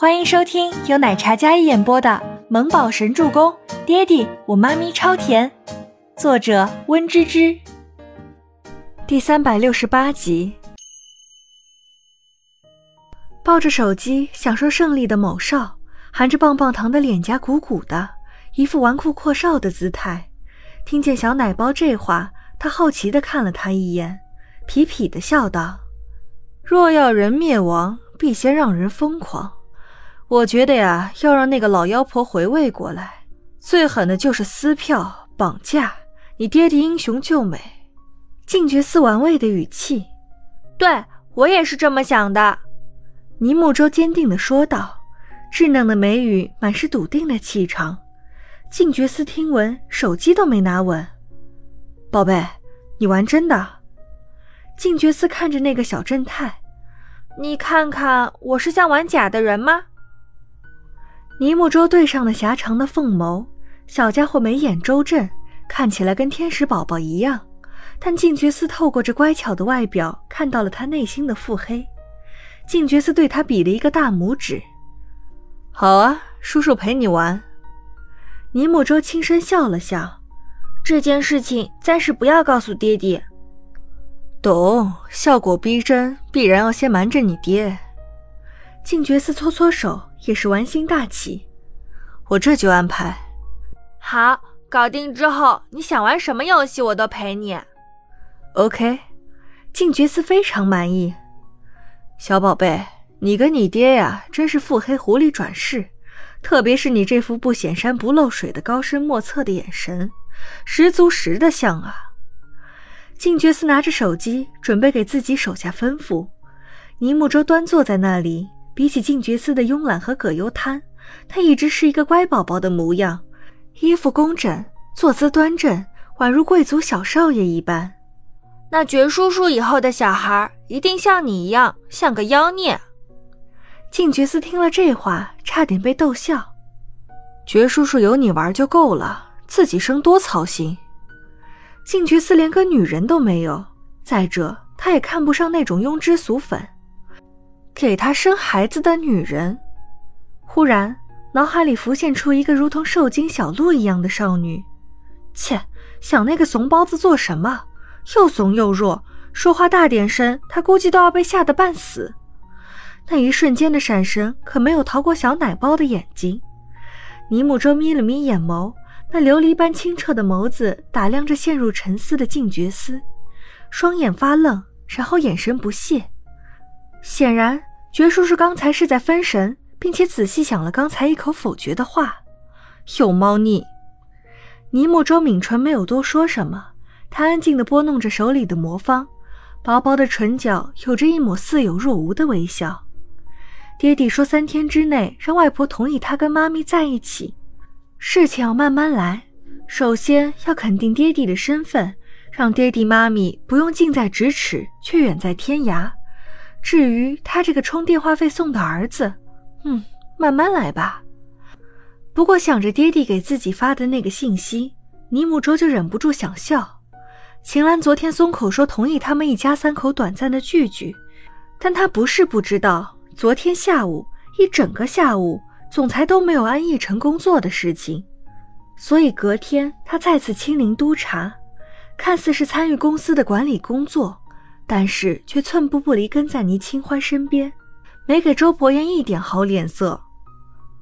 欢迎收听由奶茶嘉一演播的《萌宝神助攻》，爹地我妈咪超甜，作者温芝芝。第三百六十八集。抱着手机享受胜利的某少，含着棒棒糖的脸颊鼓鼓的，一副纨绔阔少的姿态。听见小奶包这话，他好奇的看了他一眼，痞痞的笑道：“若要人灭亡，必先让人疯狂。”我觉得呀，要让那个老妖婆回味过来，最狠的就是撕票、绑架。你爹的英雄救美，静觉寺玩味的语气，对我也是这么想的。倪木舟坚定地说道，稚嫩的眉宇满是笃定的气场。静觉寺听闻，手机都没拿稳。宝贝，你玩真的？静觉寺看着那个小正太，你看看，我是像玩假的人吗？尼木舟对上了狭长的凤眸，小家伙眉眼周正，看起来跟天使宝宝一样。但静觉寺透过这乖巧的外表，看到了他内心的腹黑。静觉寺对他比了一个大拇指：“好啊，叔叔陪你玩。”尼木舟轻声笑了笑：“这件事情暂时不要告诉爹爹。”懂，效果逼真，必然要先瞒着你爹。静觉寺搓搓手。也是玩心大起，我这就安排。好，搞定之后，你想玩什么游戏，我都陪你。OK，静觉寺非常满意。小宝贝，你跟你爹呀，真是腹黑狐狸转世，特别是你这副不显山不漏水的高深莫测的眼神，十足十的像啊。静觉寺拿着手机，准备给自己手下吩咐。尼木舟端坐在那里。比起静觉寺的慵懒和葛优瘫，他一直是一个乖宝宝的模样，衣服工整，坐姿端正，宛如贵族小少爷一般。那觉叔叔以后的小孩一定像你一样，像个妖孽。静觉寺听了这话，差点被逗笑。觉叔叔有你玩就够了，自己生多操心。静觉寺连个女人都没有，再者，他也看不上那种庸脂俗粉。给他生孩子的女人，忽然脑海里浮现出一个如同受惊小鹿一样的少女。切，想那个怂包子做什么？又怂又弱，说话大点声，他估计都要被吓得半死。那一瞬间的闪神可没有逃过小奶包的眼睛。尼木舟眯了眯眼眸，那琉璃般清澈的眸子打量着陷入沉思的静觉司，双眼发愣，然后眼神不屑，显然。爵叔叔刚才是在分神，并且仔细想了刚才一口否决的话，有猫腻。倪木舟抿唇，没有多说什么，他安静地拨弄着手里的魔方，薄薄的唇角有着一抹似有若无的微笑。爹地说三天之内让外婆同意他跟妈咪在一起，事情要慢慢来，首先要肯定爹地的身份，让爹地妈咪不用近在咫尺却远在天涯。至于他这个充电话费送的儿子，嗯，慢慢来吧。不过想着爹地给自己发的那个信息，尼木舟就忍不住想笑。秦岚昨天松口说同意他们一家三口短暂的聚聚，但他不是不知道，昨天下午一整个下午，总裁都没有安逸成工作的事情，所以隔天他再次亲临督查，看似是参与公司的管理工作。但是却寸步不离跟在倪清欢身边，没给周伯言一点好脸色。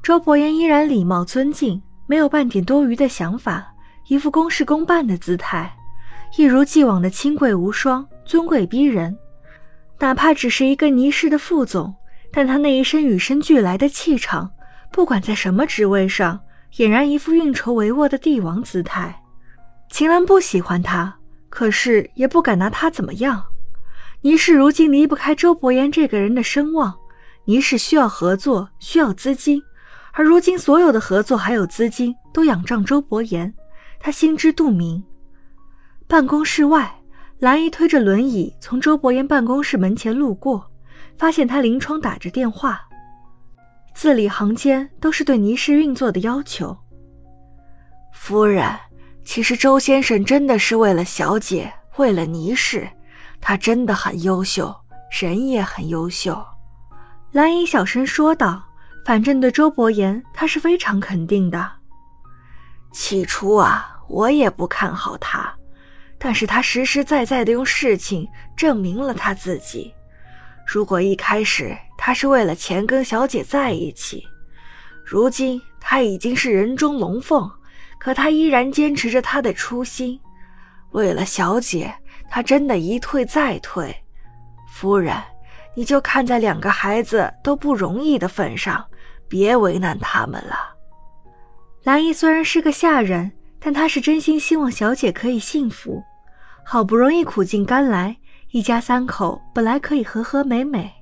周伯言依然礼貌尊敬，没有半点多余的想法，一副公事公办的姿态，一如既往的清贵无双，尊贵逼人。哪怕只是一个倪氏的副总，但他那一身与生俱来的气场，不管在什么职位上，俨然一副运筹帷幄的帝王姿态。秦岚不喜欢他，可是也不敢拿他怎么样。倪氏如今离不开周伯言这个人的声望，倪氏需要合作，需要资金，而如今所有的合作还有资金都仰仗周伯言，他心知肚明。办公室外，兰姨推着轮椅从周伯言办公室门前路过，发现他临窗打着电话，字里行间都是对倪氏运作的要求。夫人，其实周先生真的是为了小姐，为了倪氏。他真的很优秀，人也很优秀。蓝姨小声说道，反正对周伯言，他是非常肯定的。起初啊，我也不看好他，但是他实实在在的用事情证明了他自己。如果一开始他是为了钱跟小姐在一起，如今他已经是人中龙凤，可他依然坚持着他的初心。为了小姐，他真的一退再退。夫人，你就看在两个孩子都不容易的份上，别为难他们了。兰姨虽然是个下人，但她是真心希望小姐可以幸福。好不容易苦尽甘来，一家三口本来可以和和美美，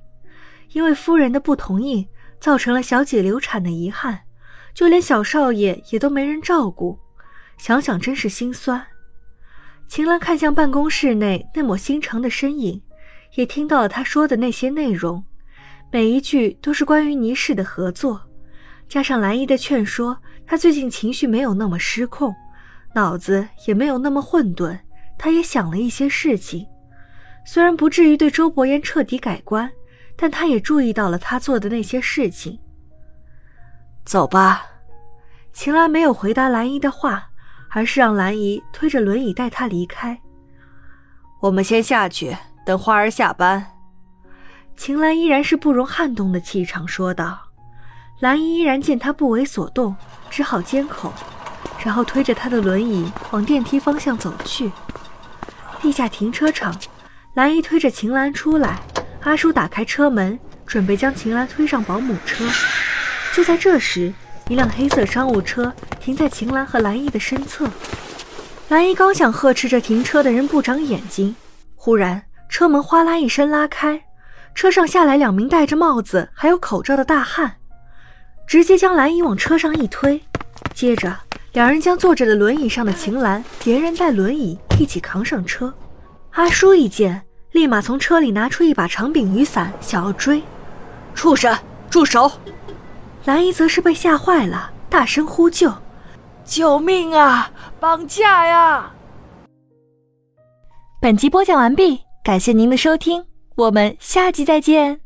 因为夫人的不同意，造成了小姐流产的遗憾，就连小少爷也都没人照顾，想想真是心酸。秦岚看向办公室内那抹心肠的身影，也听到了他说的那些内容，每一句都是关于倪氏的合作，加上兰姨的劝说，他最近情绪没有那么失控，脑子也没有那么混沌，他也想了一些事情，虽然不至于对周伯言彻底改观，但他也注意到了他做的那些事情。走吧，秦岚没有回答兰姨的话。而是让兰姨推着轮椅带他离开。我们先下去，等花儿下班。秦岚依然是不容撼动的气场说道。兰姨依然见他不为所动，只好缄口，然后推着他的轮椅往电梯方向走去。地下停车场，兰姨推着秦岚出来，阿叔打开车门，准备将秦岚推上保姆车。就在这时，一辆黑色商务车停在秦岚和兰姨的身侧，兰姨刚想呵斥这停车的人不长眼睛，忽然车门哗啦一声拉开，车上下来两名戴着帽子还有口罩的大汉，直接将兰姨往车上一推，接着两人将坐着的轮椅上的秦岚连人带轮椅一起扛上车。阿叔一见，立马从车里拿出一把长柄雨伞，想要追，畜生，住手！兰姨则是被吓坏了，大声呼救：“救命啊！绑架呀！”本集播讲完毕，感谢您的收听，我们下集再见。